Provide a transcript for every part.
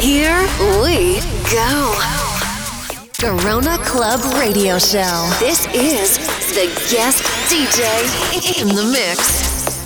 Here we go. Garona Club Radio Show. This is the guest DJ in the mix.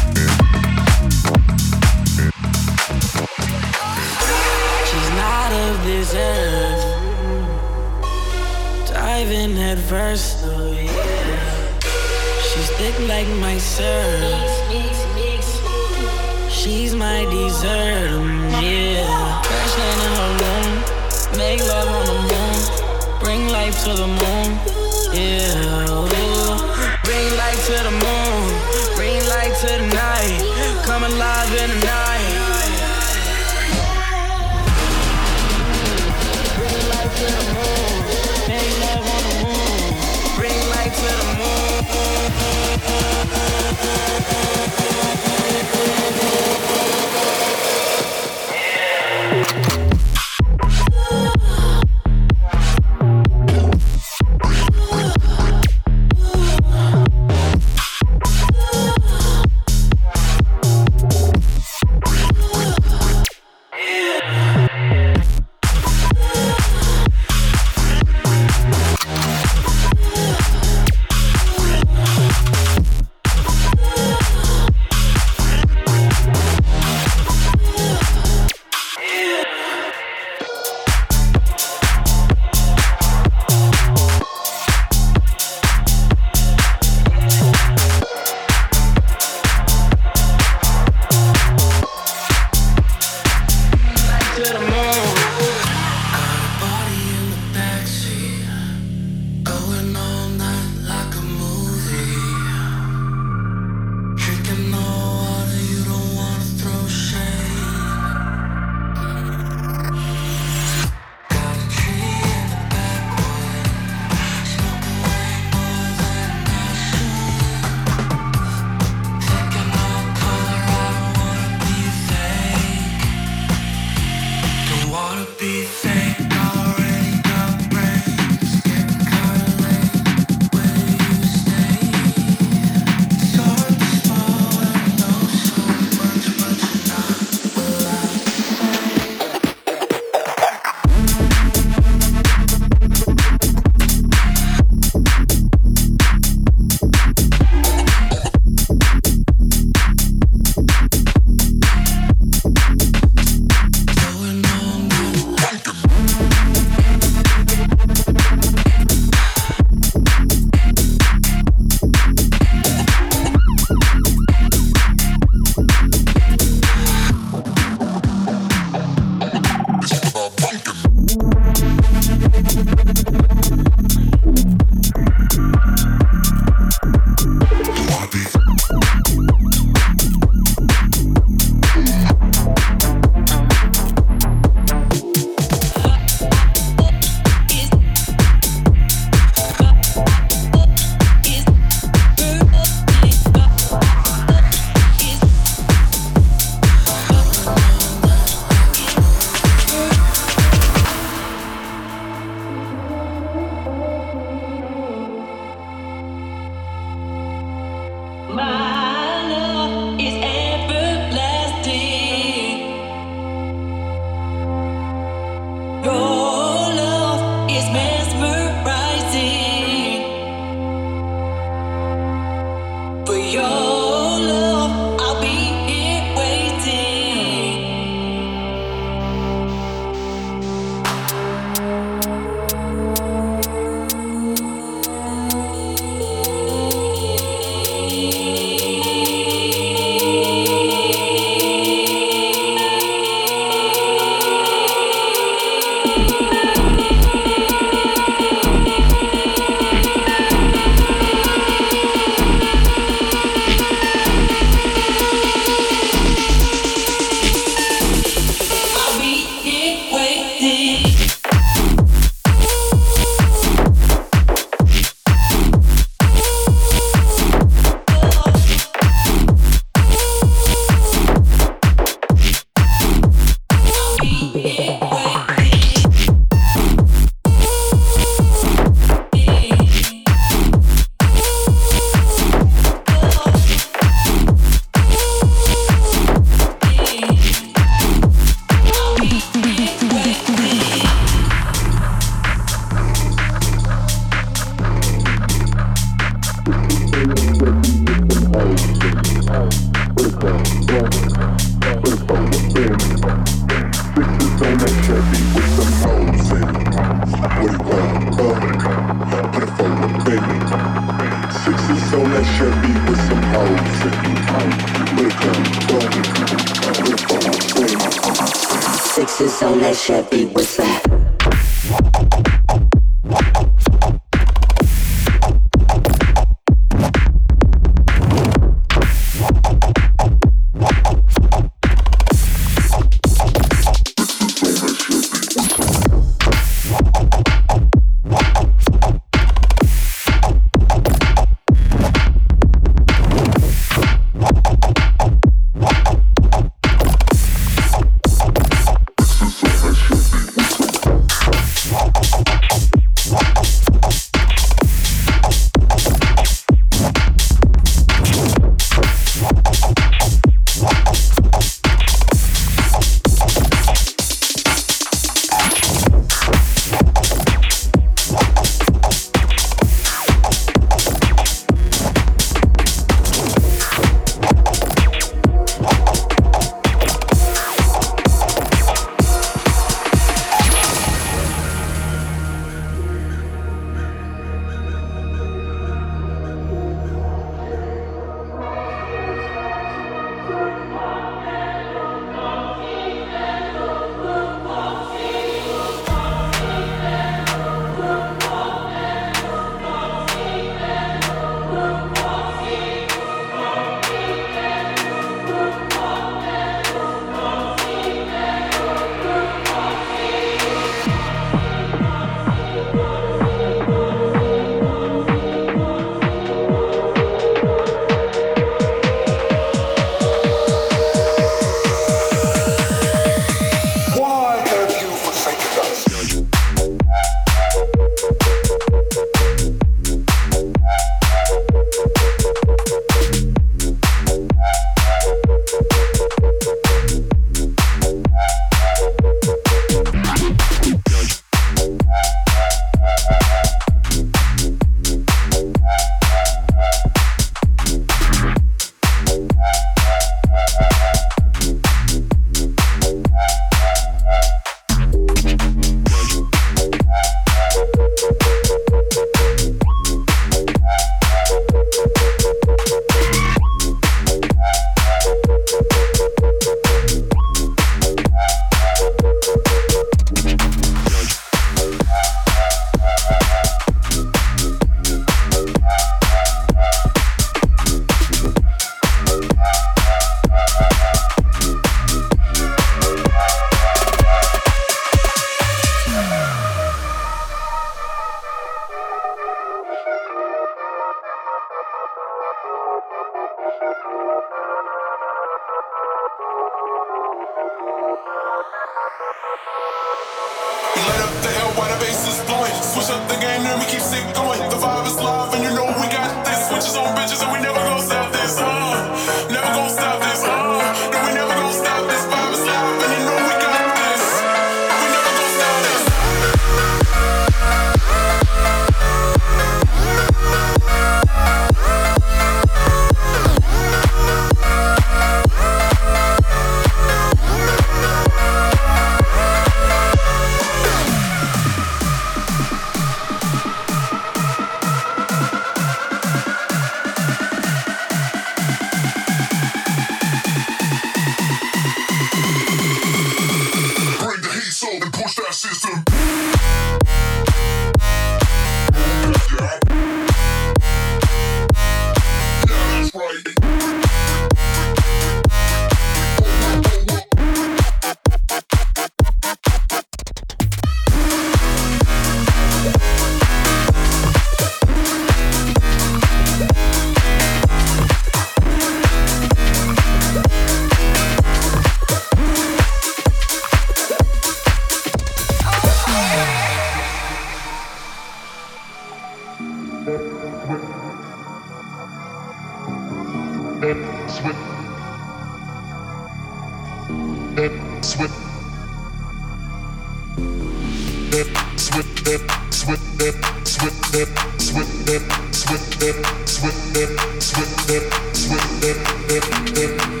yeah.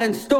In store.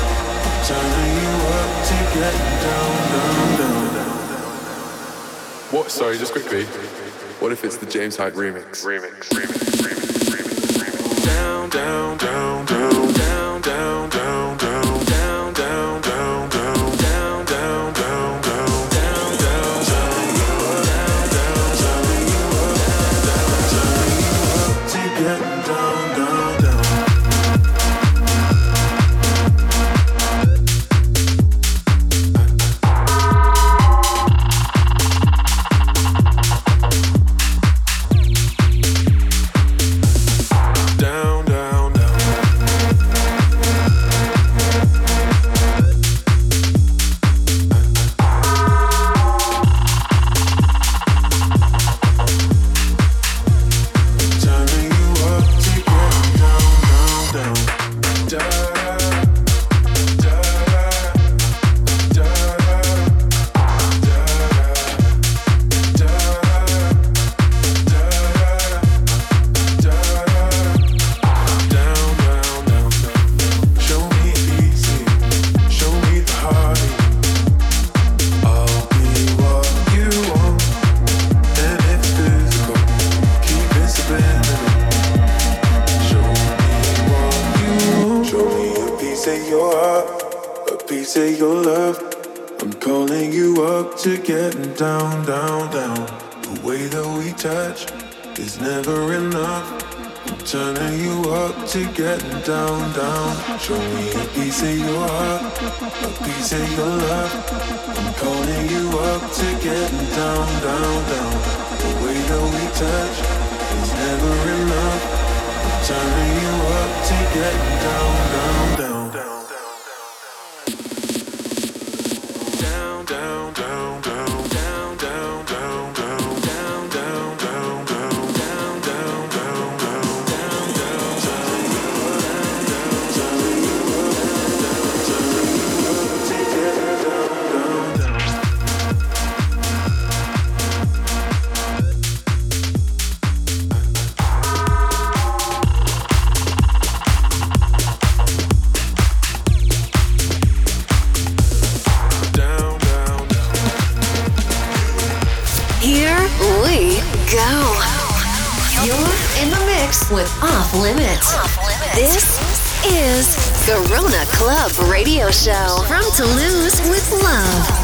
What? Sorry, just quickly. What if it's the James Hype remix? Remix, remix, remix, remix, remix. Down, down, down, down. is Garona Club Radio Show from Toulouse with Love.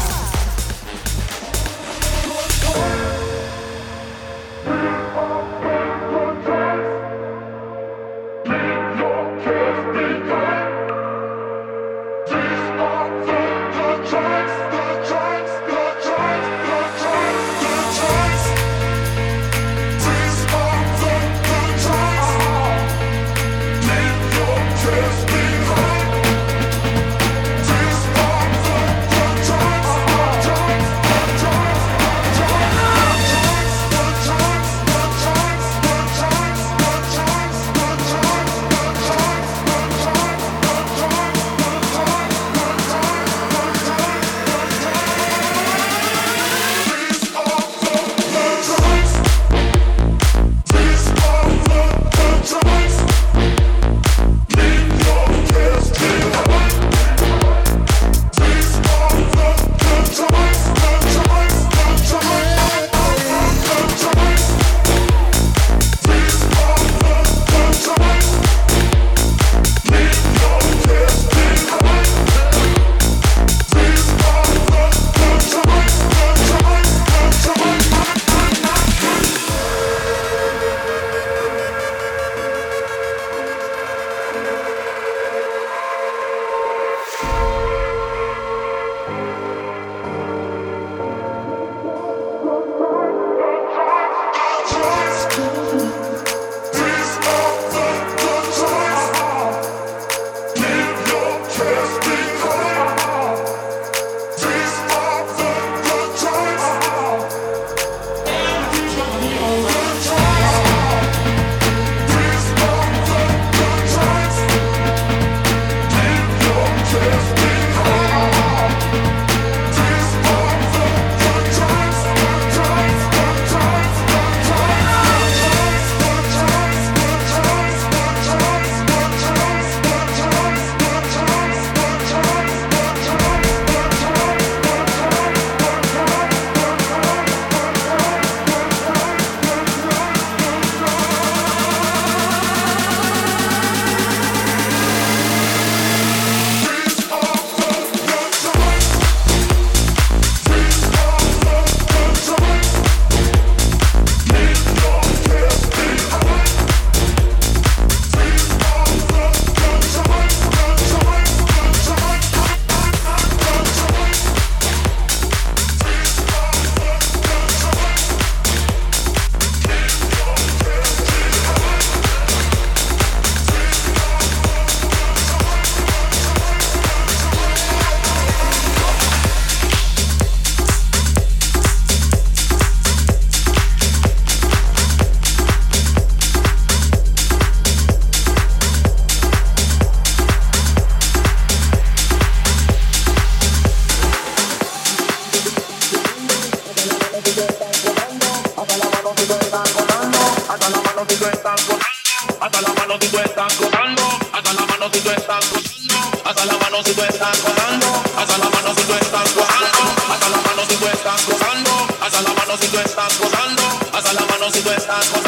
si tú estás gozando, alza la mano si tú estás gozando, alza la mano si tú estás gozando, alza la mano si tú estás gozando, alza la mano si tú estás gozando.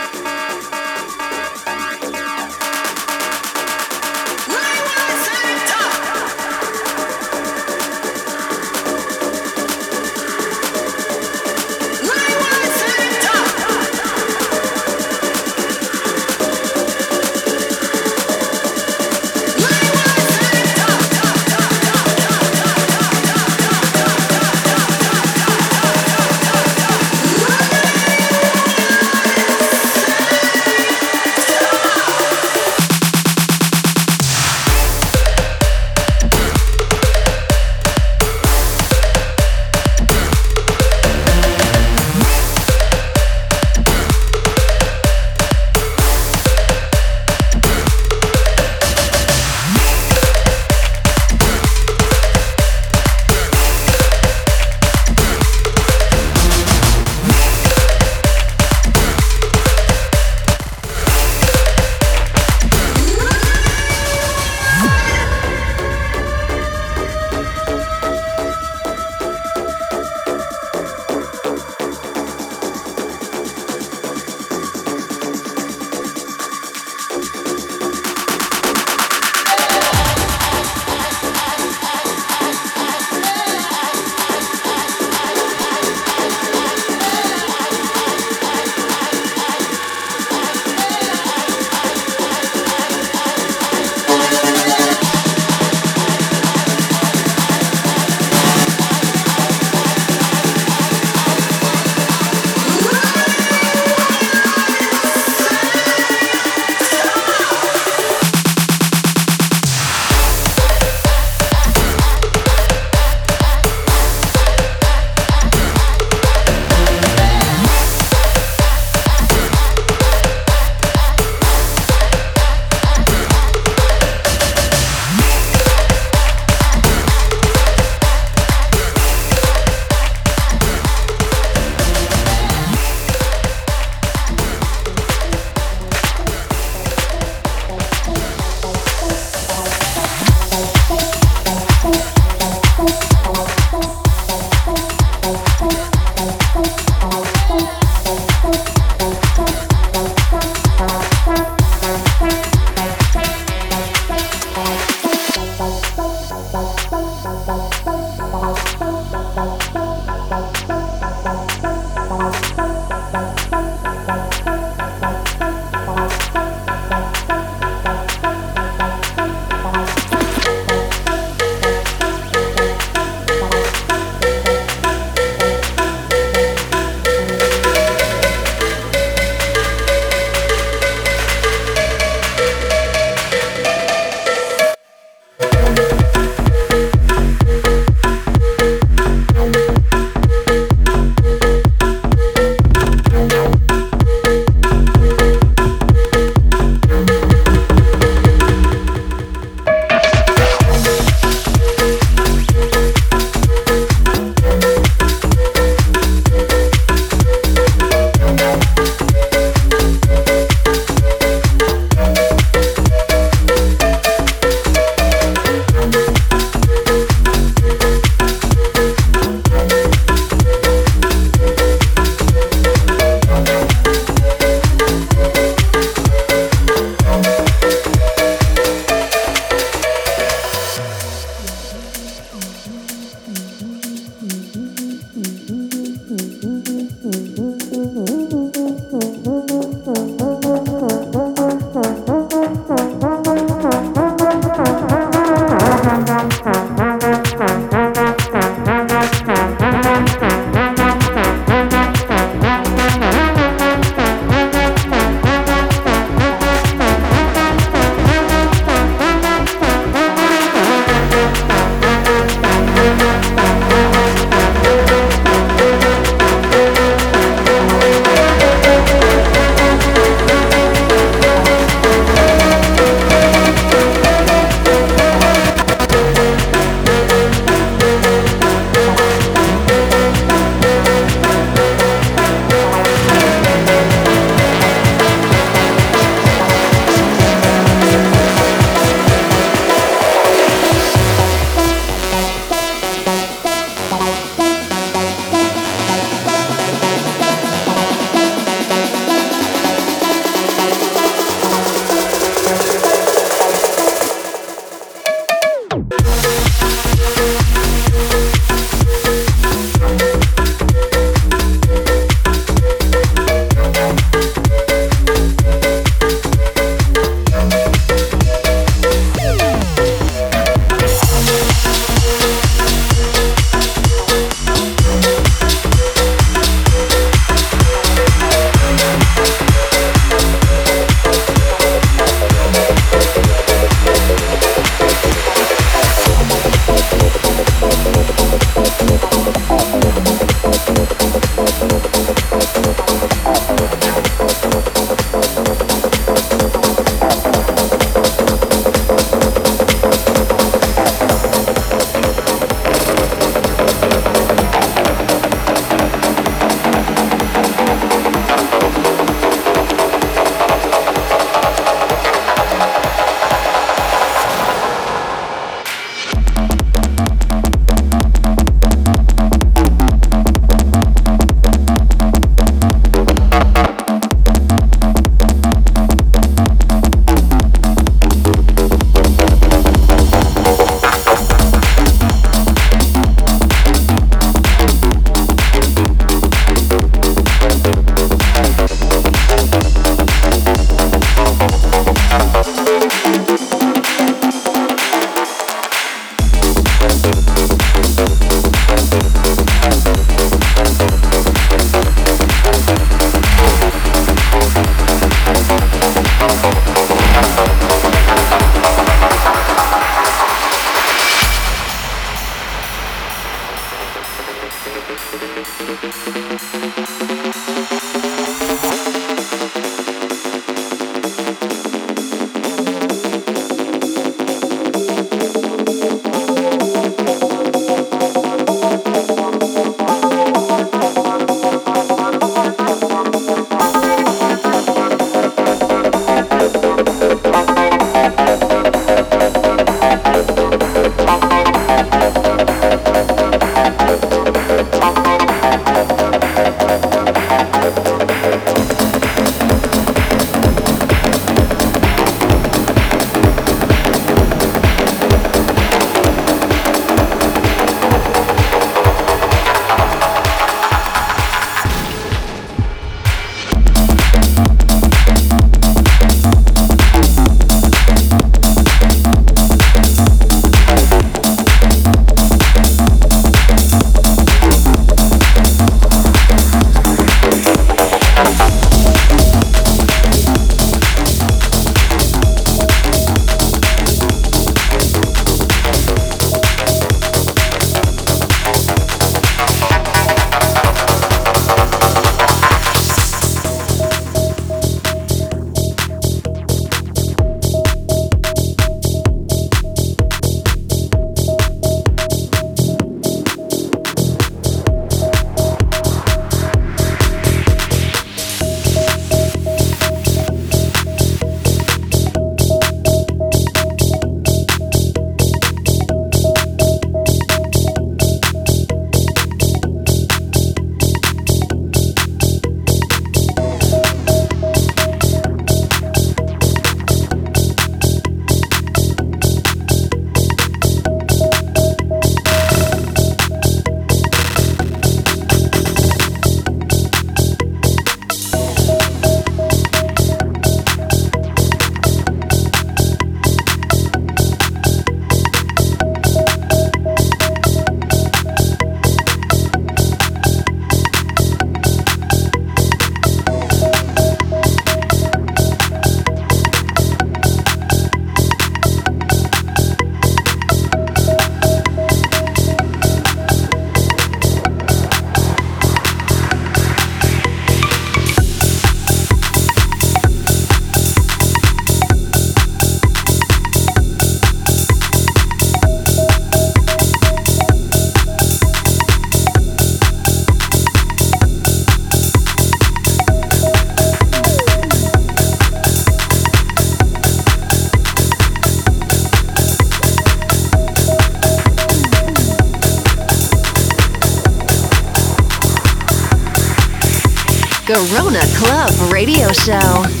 Show.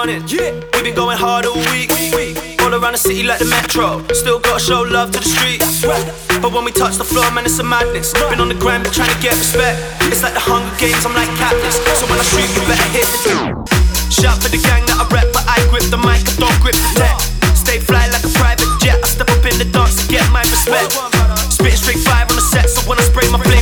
morning. Yeah. We've been going hard all week. All around the city like the metro. Still gotta show love to the streets. But when we touch the floor, man, it's a madness. Been on the gram, trying to get respect. It's like the Hunger Games, I'm like Katniss. So when I shoot, you better hit the Shout for the gang that I rep, but I grip the mic, I don't grip the tech. Stay fly like a private jet. I step up in the dance to get my respect. Spitting straight fire on the set, so when I spray my flame.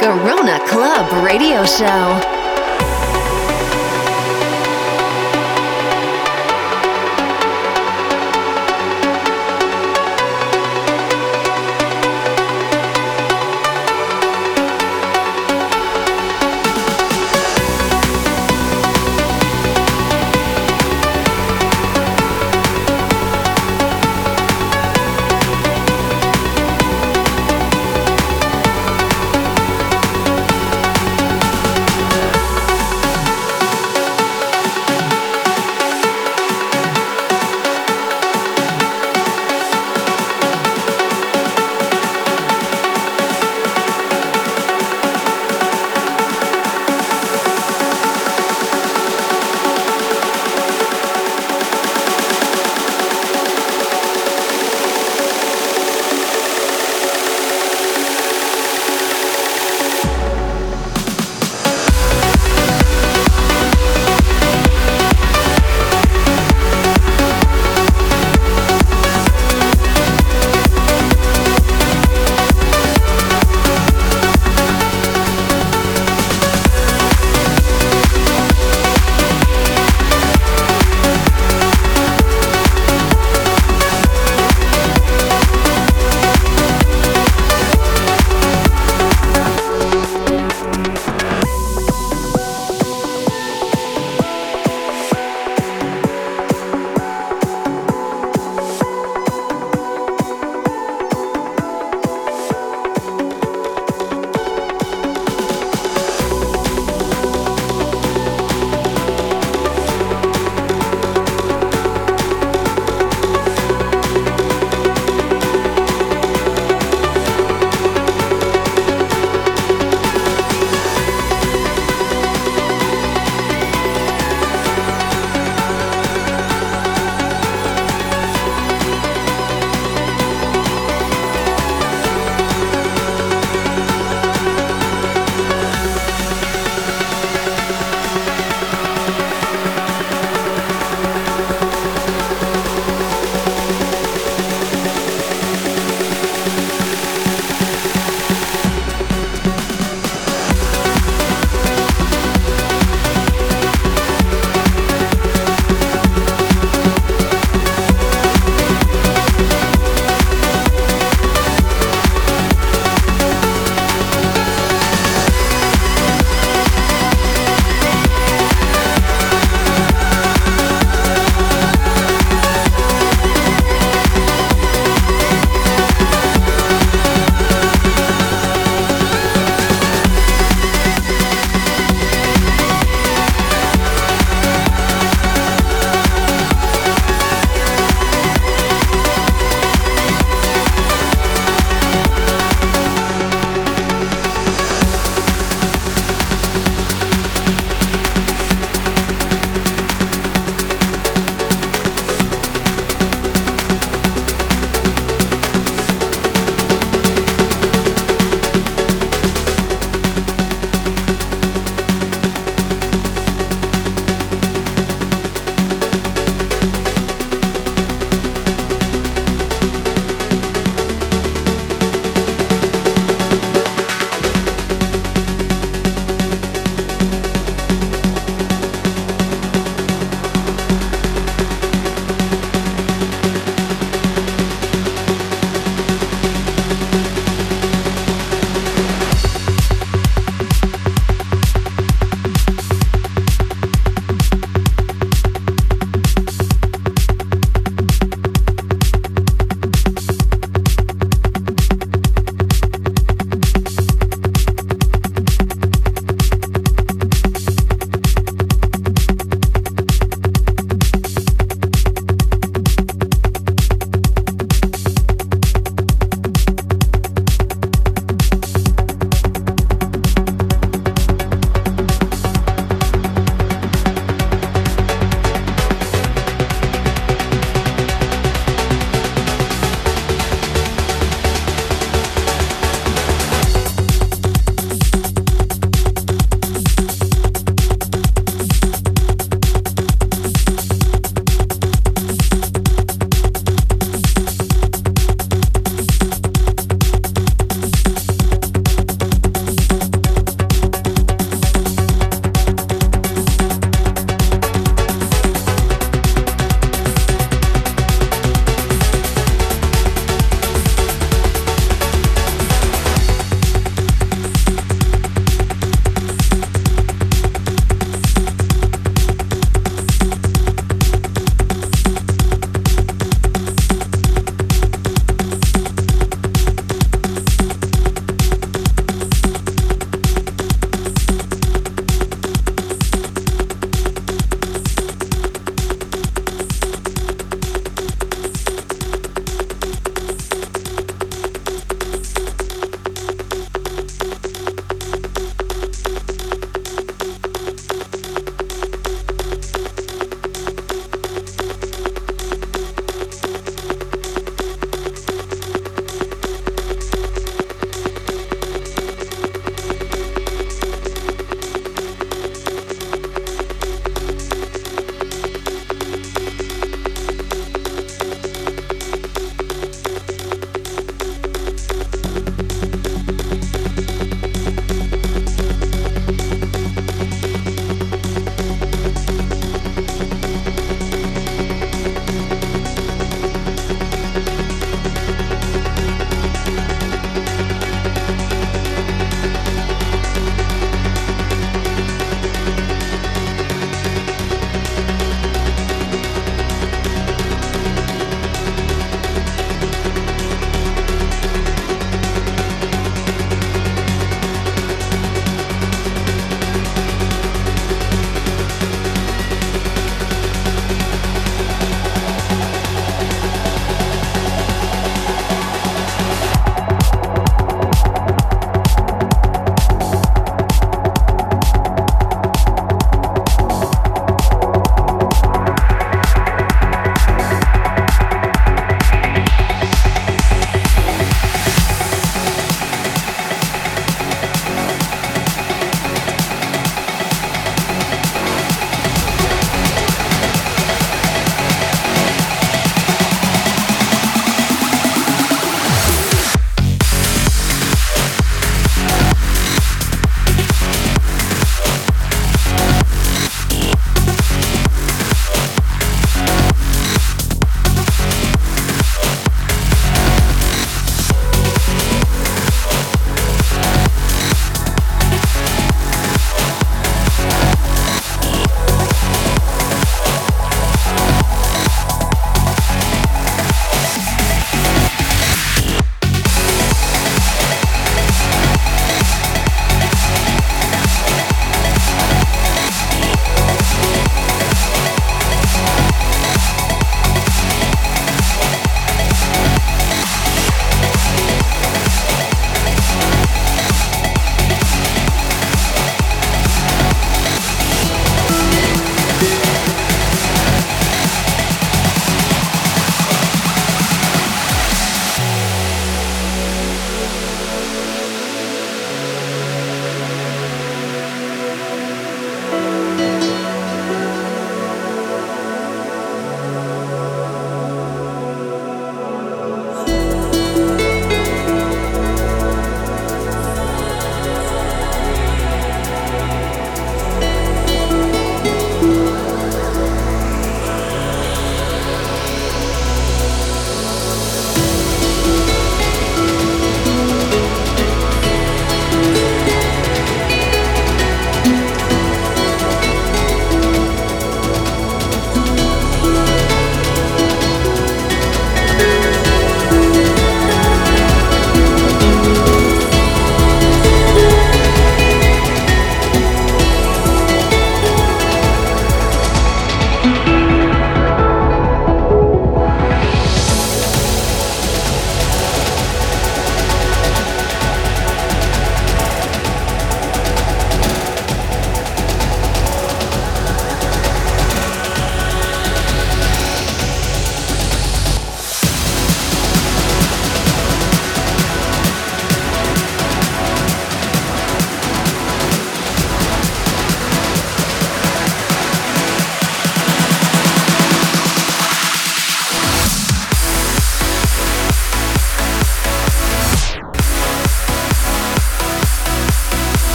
Garona Club Radio Show.